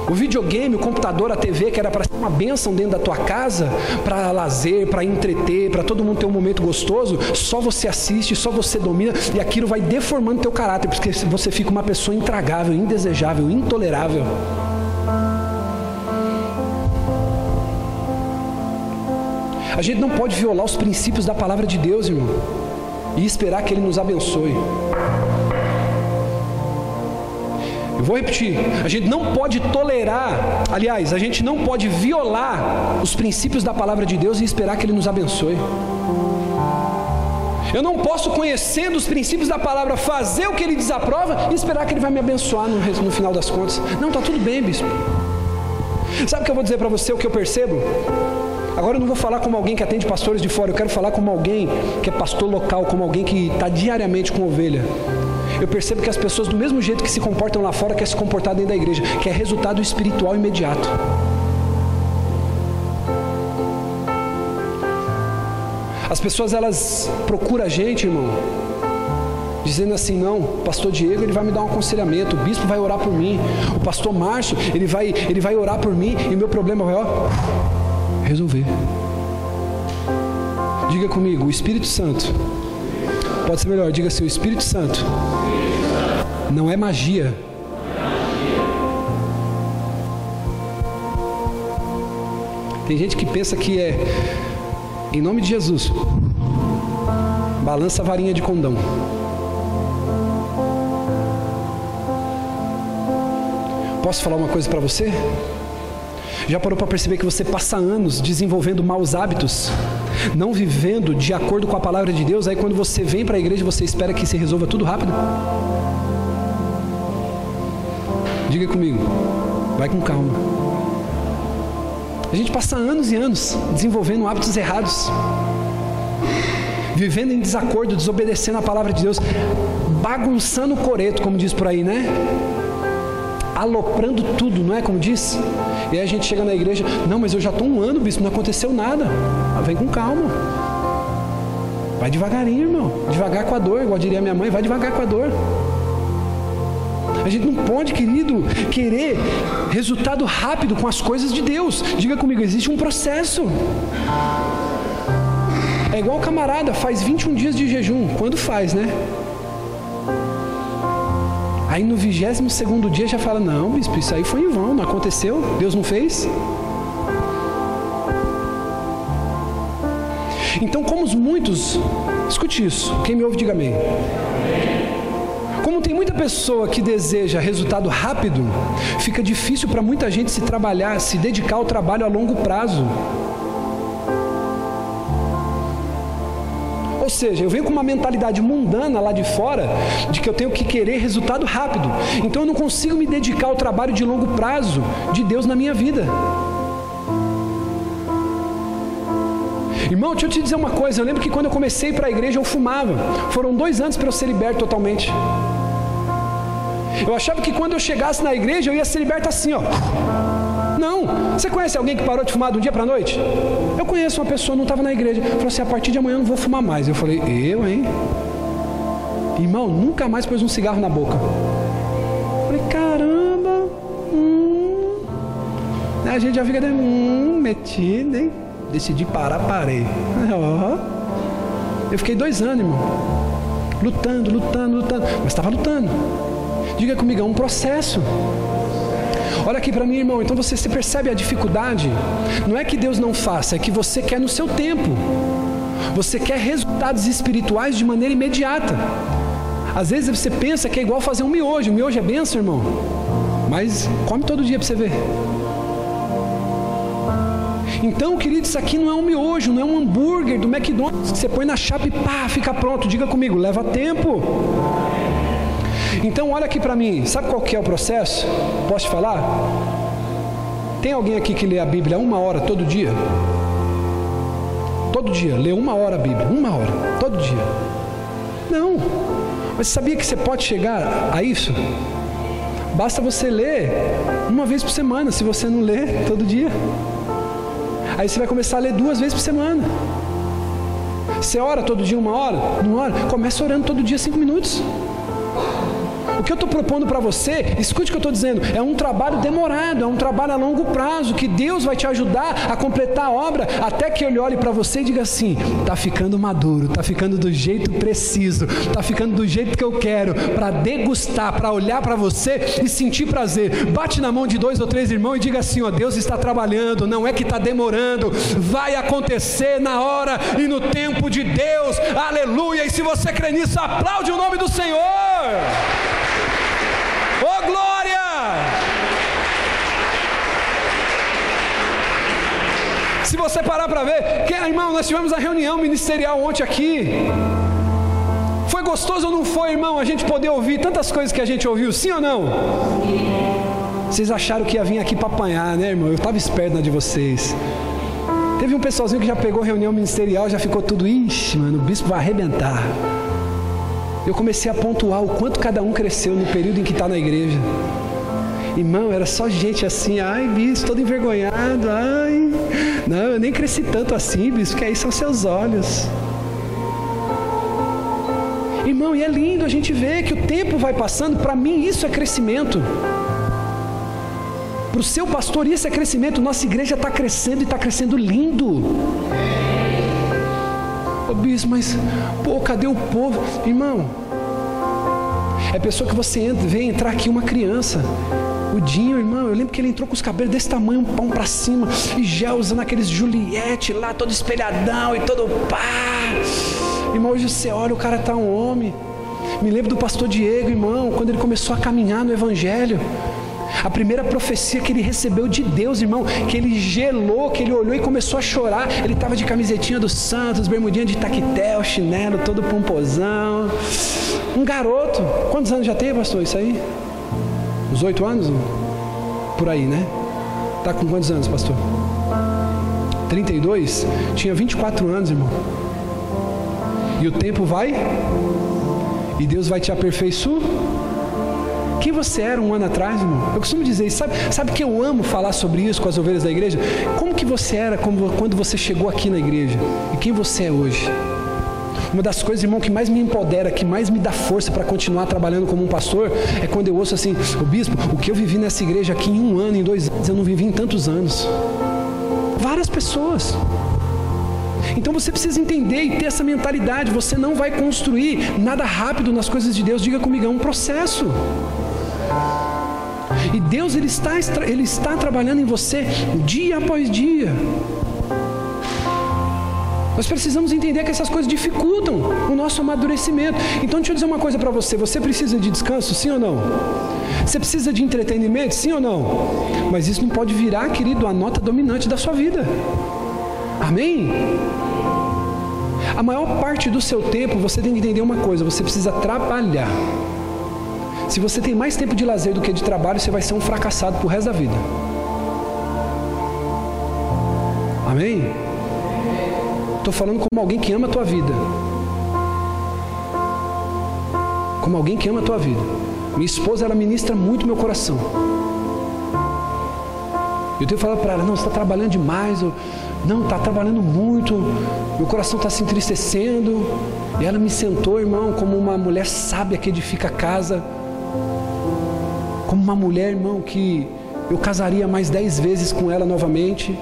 Speaker 1: O videogame, o computador, a TV, que era para ser uma bênção dentro da tua casa, para lazer, para entreter, para todo mundo ter um momento gostoso, só você assiste, só você domina e aquilo vai deformando teu caráter, porque você fica uma pessoa intragável, indesejável, intolerável. A gente não pode violar os princípios da palavra de Deus, irmão, e esperar que Ele nos abençoe. Eu vou repetir: a gente não pode tolerar, aliás, a gente não pode violar os princípios da palavra de Deus e esperar que Ele nos abençoe. Eu não posso, conhecendo os princípios da palavra, fazer o que Ele desaprova e esperar que Ele vai me abençoar no, no final das contas. Não, está tudo bem, bispo. Sabe o que eu vou dizer para você, o que eu percebo? Agora eu não vou falar como alguém que atende pastores de fora, eu quero falar como alguém que é pastor local, como alguém que está diariamente com ovelha. Eu percebo que as pessoas, do mesmo jeito que se comportam lá fora, querem se comportar dentro da igreja, que é resultado espiritual imediato. As pessoas elas procuram a gente, irmão, dizendo assim: não, o pastor Diego ele vai me dar um aconselhamento, o bispo vai orar por mim, o pastor Márcio ele vai, ele vai orar por mim e meu problema vai ó, resolver. Diga comigo, o Espírito Santo. Pode ser melhor, diga assim: o Espírito Santo não é magia. Tem gente que pensa que é, em nome de Jesus, balança a varinha de condão. Posso falar uma coisa para você? Já parou para perceber que você passa anos desenvolvendo maus hábitos, não vivendo de acordo com a palavra de Deus, aí quando você vem para a igreja você espera que se resolva tudo rápido? Diga comigo, vai com calma. A gente passa anos e anos desenvolvendo hábitos errados, vivendo em desacordo, desobedecendo a palavra de Deus, bagunçando o coreto, como diz por aí, né? Aloprando tudo, não é como diz? E aí a gente chega na igreja, não, mas eu já estou um ano, bispo, não aconteceu nada. Ah, vem com calma. Vai devagarinho, irmão. Devagar com a dor, igual diria minha mãe, vai devagar com a dor. A gente não pode, querido, querer resultado rápido com as coisas de Deus. Diga comigo, existe um processo. É igual o camarada, faz 21 dias de jejum. Quando faz, né? Aí no vigésimo segundo dia já fala, não, bispo, isso aí foi em vão, não aconteceu, Deus não fez. Então, como os muitos, escute isso, quem me ouve, diga amém. Como tem muita pessoa que deseja resultado rápido, fica difícil para muita gente se trabalhar, se dedicar ao trabalho a longo prazo. Seja, eu venho com uma mentalidade mundana lá de fora, de que eu tenho que querer resultado rápido. Então eu não consigo me dedicar ao trabalho de longo prazo de Deus na minha vida. Irmão, deixa eu te dizer uma coisa. Eu lembro que quando eu comecei para a igreja eu fumava. Foram dois anos para eu ser liberto totalmente. Eu achava que quando eu chegasse na igreja eu ia ser liberto assim, ó. Não. Você conhece alguém que parou de fumar de um dia para a noite? Eu conheço uma pessoa, não estava na igreja. Falou assim: a partir de amanhã eu não vou fumar mais. Eu falei: eu, hein? Irmão, nunca mais pôs um cigarro na boca. Eu falei: caramba. Hum. A gente já fica de, hum, metido, hein? Decidi parar, parei. Eu fiquei dois anos, irmão. Lutando, lutando, lutando. Mas estava lutando. Diga comigo, é um processo. Olha aqui para mim, irmão. Então você se percebe a dificuldade? Não é que Deus não faça, é que você quer no seu tempo. Você quer resultados espirituais de maneira imediata. Às vezes você pensa que é igual fazer um miojo. O miojo é benção, irmão. Mas come todo dia para você ver. Então, querido, isso aqui não é um miojo, não é um hambúrguer do McDonald's que você põe na chapa e pá, fica pronto. Diga comigo, leva tempo. Então, olha aqui para mim, sabe qual que é o processo? Posso te falar? Tem alguém aqui que lê a Bíblia uma hora todo dia? Todo dia, lê uma hora a Bíblia, uma hora, todo dia. Não, mas sabia que você pode chegar a isso? Basta você ler uma vez por semana, se você não lê todo dia. Aí você vai começar a ler duas vezes por semana. Você ora todo dia uma hora? Uma hora? Começa orando todo dia cinco minutos. Que eu estou propondo para você, escute o que eu estou dizendo, é um trabalho demorado, é um trabalho a longo prazo, que Deus vai te ajudar a completar a obra, até que Ele olhe para você e diga assim: está ficando maduro, está ficando do jeito preciso, está ficando do jeito que eu quero, para degustar, para olhar para você e sentir prazer. Bate na mão de dois ou três irmãos e diga assim: ó, Deus está trabalhando, não é que está demorando, vai acontecer na hora e no tempo de Deus, aleluia. E se você crê nisso, aplaude o nome do Senhor. Oh glória! Se você parar para ver, que, irmão, nós tivemos a reunião ministerial ontem aqui. Foi gostoso ou não foi, irmão, a gente poder ouvir tantas coisas que a gente ouviu, sim ou não? Vocês acharam que ia vir aqui para apanhar, né, irmão? Eu estava esperto na de vocês. Teve um pessoalzinho que já pegou reunião ministerial, já ficou tudo, ixi, mano, o bispo vai arrebentar. Eu comecei a pontuar o quanto cada um cresceu no período em que está na igreja. Irmão, era só gente assim, ai, bispo, todo envergonhado, ai. Não, eu nem cresci tanto assim, bispo, que aí são seus olhos. Irmão, e é lindo a gente ver que o tempo vai passando, para mim isso é crescimento. Para o seu pastor, isso é crescimento. Nossa igreja está crescendo e está crescendo lindo. Ô oh, bispo, mas, pô, cadê o povo? Irmão, é pessoa que você entra, vê entrar aqui uma criança. Irmão, eu lembro que ele entrou com os cabelos desse tamanho, um pão para cima, e já usando aqueles Juliette lá, todo espelhadão e todo pá. Irmão, hoje você olha, o cara tá um homem. Me lembro do pastor Diego, irmão, quando ele começou a caminhar no Evangelho. A primeira profecia que ele recebeu de Deus, irmão, que ele gelou, que ele olhou e começou a chorar. Ele estava de camisetinha do Santos, bermudinha de taquetel, chinelo, todo pomposão. Um garoto. Quantos anos já tem, pastor, isso aí? Uns oito anos? Por aí, né? Tá com quantos anos, pastor? 32? Tinha 24 anos, irmão. E o tempo vai? E Deus vai te aperfeiçoar? Quem você era um ano atrás, irmão? Eu costumo dizer isso. Sabe, sabe que eu amo falar sobre isso com as ovelhas da igreja? Como que você era quando você chegou aqui na igreja? E quem você é hoje? Uma das coisas, irmão, que mais me empodera, que mais me dá força para continuar trabalhando como um pastor, é quando eu ouço assim, o bispo, o que eu vivi nessa igreja aqui em um ano, em dois anos, eu não vivi em tantos anos. Várias pessoas. Então você precisa entender e ter essa mentalidade. Você não vai construir nada rápido nas coisas de Deus. Diga comigo, é um processo. E Deus ele está, ele está trabalhando em você dia após dia. Nós precisamos entender que essas coisas dificultam o nosso amadurecimento. Então, deixa eu dizer uma coisa para você: você precisa de descanso, sim ou não? Você precisa de entretenimento, sim ou não? Mas isso não pode virar, querido, a nota dominante da sua vida. Amém? A maior parte do seu tempo você tem que entender uma coisa: você precisa trabalhar. Se você tem mais tempo de lazer do que de trabalho, você vai ser um fracassado pro resto da vida. Amém? Estou falando como alguém que ama a tua vida. Como alguém que ama a tua vida. Minha esposa, ela ministra muito meu coração. Eu tenho falado para ela, não, você está trabalhando demais. Eu, não, está trabalhando muito. Meu coração está se entristecendo. E ela me sentou, irmão, como uma mulher sábia que edifica a casa como uma mulher, irmão, que eu casaria mais dez vezes com ela novamente.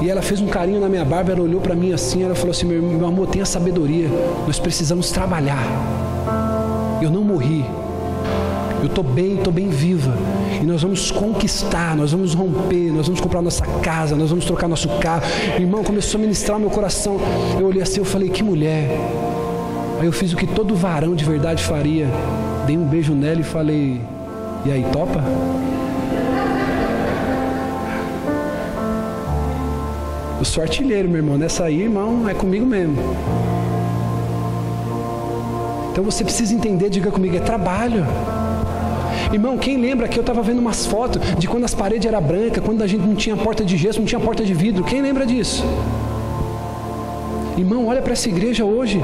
Speaker 1: E ela fez um carinho na minha barba, ela olhou para mim assim, ela falou assim: meu, meu amor, tenha sabedoria, nós precisamos trabalhar. Eu não morri, eu estou bem, estou bem viva. E nós vamos conquistar, nós vamos romper, nós vamos comprar nossa casa, nós vamos trocar nosso carro. Irmão, começou a ministrar meu coração. Eu olhei assim, eu falei, que mulher. Aí eu fiz o que todo varão de verdade faria. Dei um beijo nela e falei, e aí, topa? Eu sou artilheiro, meu irmão. Nessa aí, irmão, é comigo mesmo. Então você precisa entender, diga comigo, é trabalho. Irmão, quem lembra que eu estava vendo umas fotos de quando as paredes eram brancas, quando a gente não tinha porta de gesso, não tinha porta de vidro? Quem lembra disso? Irmão, olha para essa igreja hoje.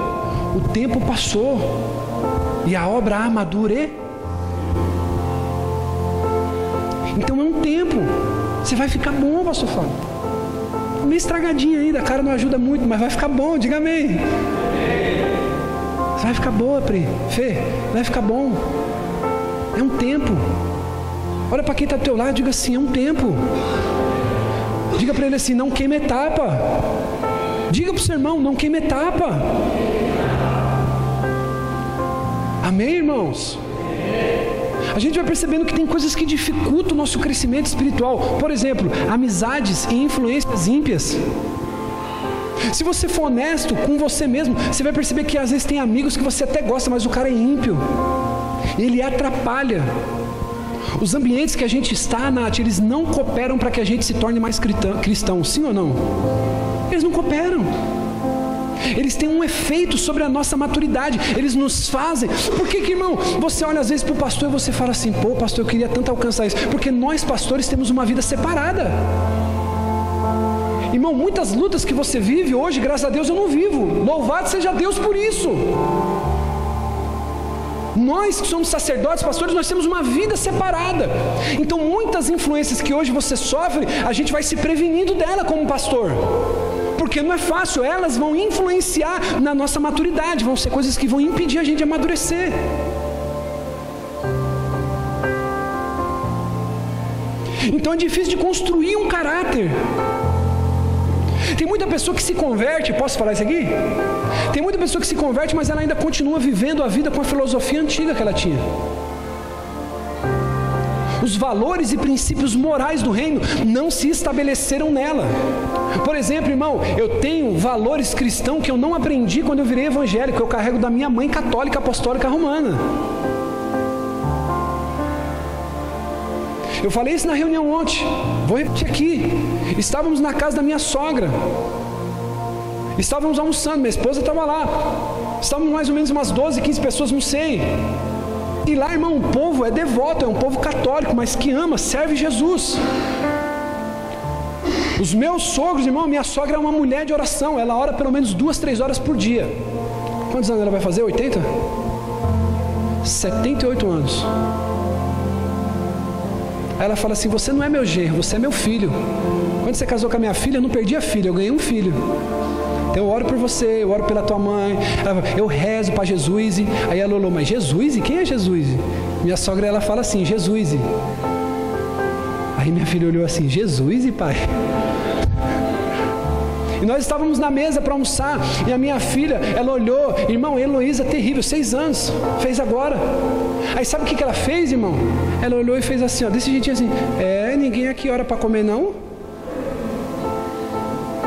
Speaker 1: O tempo passou e a obra amadure Então é um tempo. Você vai ficar bom, pastor Fábio. Meio estragadinho ainda, a cara não ajuda muito, mas vai ficar bom, diga amém. Vai ficar boa, Pri. Fê, vai ficar bom. É um tempo. Olha para quem está do teu lado, diga assim: é um tempo. Diga para ele assim: não queime etapa. Diga para o seu irmão: não queime etapa. Amém, irmãos? A gente vai percebendo que tem coisas que dificultam o nosso crescimento espiritual. Por exemplo, amizades e influências ímpias. Se você for honesto com você mesmo, você vai perceber que às vezes tem amigos que você até gosta, mas o cara é ímpio. Ele atrapalha. Os ambientes que a gente está, Nath, eles não cooperam para que a gente se torne mais cristão, sim ou não? Eles não cooperam. Eles têm um efeito sobre a nossa maturidade, eles nos fazem. Por que, que irmão, você olha às vezes para o pastor e você fala assim: pô, pastor, eu queria tanto alcançar isso? Porque nós, pastores, temos uma vida separada. Irmão, muitas lutas que você vive hoje, graças a Deus eu não vivo. Louvado seja Deus por isso. Nós que somos sacerdotes, pastores, nós temos uma vida separada. Então, muitas influências que hoje você sofre, a gente vai se prevenindo dela como pastor. Porque não é fácil, elas vão influenciar na nossa maturidade, vão ser coisas que vão impedir a gente de amadurecer. Então é difícil de construir um caráter. Tem muita pessoa que se converte, posso falar isso aqui? Tem muita pessoa que se converte, mas ela ainda continua vivendo a vida com a filosofia antiga que ela tinha. Os valores e princípios morais do reino não se estabeleceram nela. Por exemplo, irmão, eu tenho valores cristãos que eu não aprendi quando eu virei evangélico, eu carrego da minha mãe católica apostólica romana. Eu falei isso na reunião ontem, vou repetir aqui. Estávamos na casa da minha sogra. Estávamos almoçando, minha esposa estava lá. Estávamos mais ou menos umas 12, 15 pessoas, não sei. E lá, irmão, o povo é devoto, é um povo católico, mas que ama, serve Jesus. Os meus sogros, irmão, minha sogra é uma mulher de oração, ela ora pelo menos duas, três horas por dia. Quantos anos ela vai fazer? 80? 78 anos. Aí ela fala assim: Você não é meu genro, você é meu filho. Quando você casou com a minha filha, eu não perdi a filha, eu ganhei um filho. Então eu oro por você, eu oro pela tua mãe, eu rezo para Jesus. Aí ela falou: Mas Jesus? Quem é Jesus? Minha sogra ela fala assim: Jesus. Aí minha filha olhou assim: Jesus, pai? E nós estávamos na mesa para almoçar. E a minha filha, ela olhou, irmão, Heloísa, terrível, seis anos, fez agora. Aí sabe o que, que ela fez, irmão? Ela olhou e fez assim, ó, desse jeitinho assim: É, ninguém aqui ora para comer, não?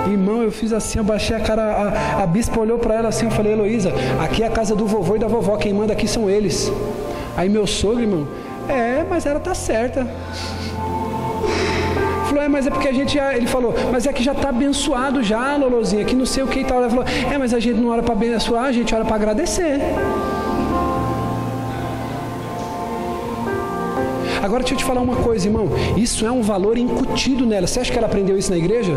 Speaker 1: Irmão, eu fiz assim, eu baixei a cara, a, a bispa olhou para ela assim, eu falei, Heloísa, aqui é a casa do vovô e da vovó, quem manda aqui são eles. Aí meu sogro, irmão, é, mas ela tá certa falou, é, mas é porque a gente, ele falou, mas é que já está abençoado já, Lolozinha, que não sei o que e tal. Ela falou, é, mas a gente não ora para abençoar, a gente ora para agradecer. Agora deixa eu te falar uma coisa, irmão. Isso é um valor incutido nela. Você acha que ela aprendeu isso na igreja?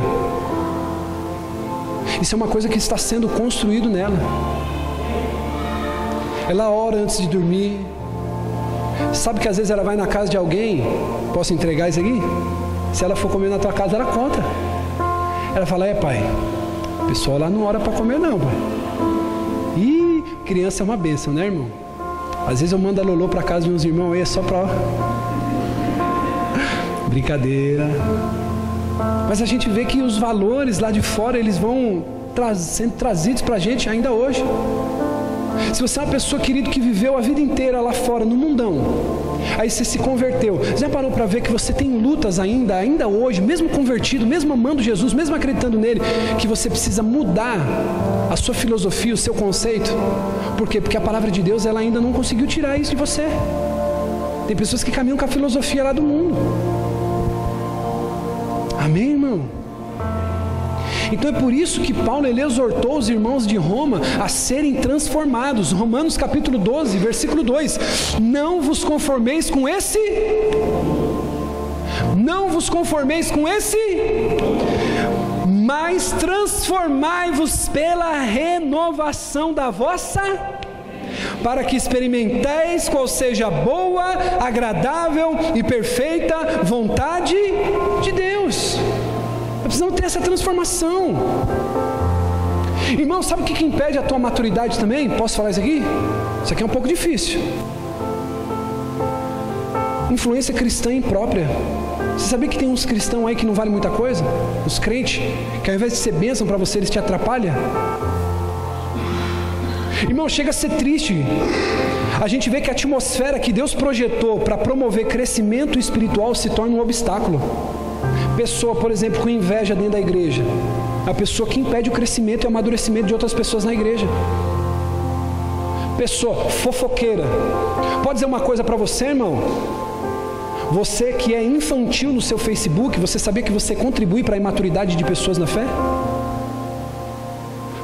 Speaker 1: Isso é uma coisa que está sendo construído nela. Ela ora antes de dormir. Sabe que às vezes ela vai na casa de alguém. Posso entregar isso aqui? Se ela for comer na tua casa, ela conta. Ela fala: É, pai, o pessoal lá não ora para comer, não, pai. E criança é uma bênção, né, irmão? Às vezes eu mando a Lolô para casa de uns irmãos aí, é só para. <laughs> Brincadeira. Mas a gente vê que os valores lá de fora, eles vão tra sendo trazidos para a gente ainda hoje. Se você é uma pessoa, querido, que viveu a vida inteira lá fora, no mundão, aí você se converteu, já parou para ver que você tem lutas ainda, ainda hoje, mesmo convertido, mesmo amando Jesus, mesmo acreditando nele, que você precisa mudar a sua filosofia, o seu conceito? Por quê? Porque a palavra de Deus ela ainda não conseguiu tirar isso de você. Tem pessoas que caminham com a filosofia lá do mundo. Amém, irmão? Então é por isso que Paulo ele exortou os irmãos de Roma a serem transformados. Romanos capítulo 12, versículo 2: Não vos conformeis com esse Não vos conformeis com esse mas transformai-vos pela renovação da vossa para que experimenteis qual seja a boa, agradável e perfeita vontade de Deus. Precisamos ter essa transformação. Irmão, sabe o que, impede a tua maturidade também? Posso falar isso aqui? Isso aqui é um pouco difícil. influência cristã imprópria. Você sabia que tem uns cristãos aí que não valem muita coisa? Os crentes, que ao invés de ser bênção para você, eles te atrapalham? Irmão, chega a ser triste. A gente vê que a atmosfera que Deus projetou para promover crescimento espiritual se torna um obstáculo. Pessoa, por exemplo, com inveja dentro da igreja. A pessoa que impede o crescimento e o amadurecimento de outras pessoas na igreja. Pessoa fofoqueira. Pode dizer uma coisa para você, irmão? Você que é infantil no seu Facebook, você sabia que você contribui para a imaturidade de pessoas na fé?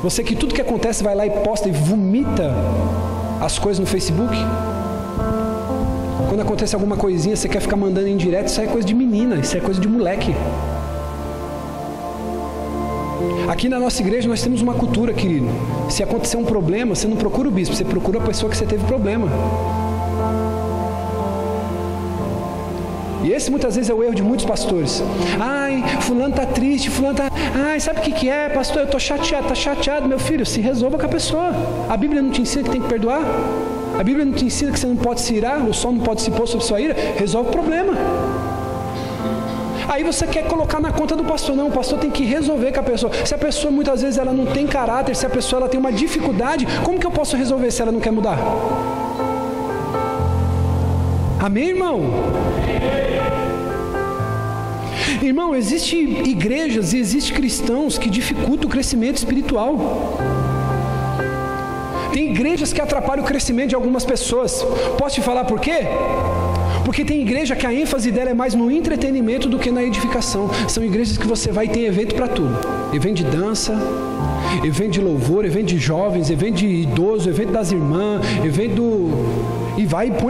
Speaker 1: Você que tudo que acontece vai lá e posta e vomita as coisas no Facebook? Quando acontece alguma coisinha, você quer ficar mandando em direto, isso é coisa de menina, isso é coisa de moleque. Aqui na nossa igreja nós temos uma cultura, querido. Se acontecer um problema, você não procura o bispo, você procura a pessoa que você teve problema. E esse muitas vezes é o erro de muitos pastores. Ai, fulano está triste, fulano está. Ai, sabe o que, que é, pastor? Eu estou chateado, está chateado, meu filho, se resolva com a pessoa. A Bíblia não te ensina que tem que perdoar? A Bíblia não te ensina que você não pode se irar, o sol não pode se pôr sobre sua ira? Resolve o problema. Aí você quer colocar na conta do pastor, não, o pastor tem que resolver com a pessoa. Se a pessoa muitas vezes ela não tem caráter, se a pessoa ela tem uma dificuldade, como que eu posso resolver se ela não quer mudar? Amém, irmão? Irmão, existem igrejas e existem cristãos que dificultam o crescimento espiritual. Tem igrejas que atrapalham o crescimento de algumas pessoas. Posso te falar por quê? Porque tem igreja que a ênfase dela é mais no entretenimento do que na edificação. São igrejas que você vai ter evento para tudo. Evento de dança, evento de louvor, evento de jovens, evento de idoso, evento das irmãs, evento do... E vai e põe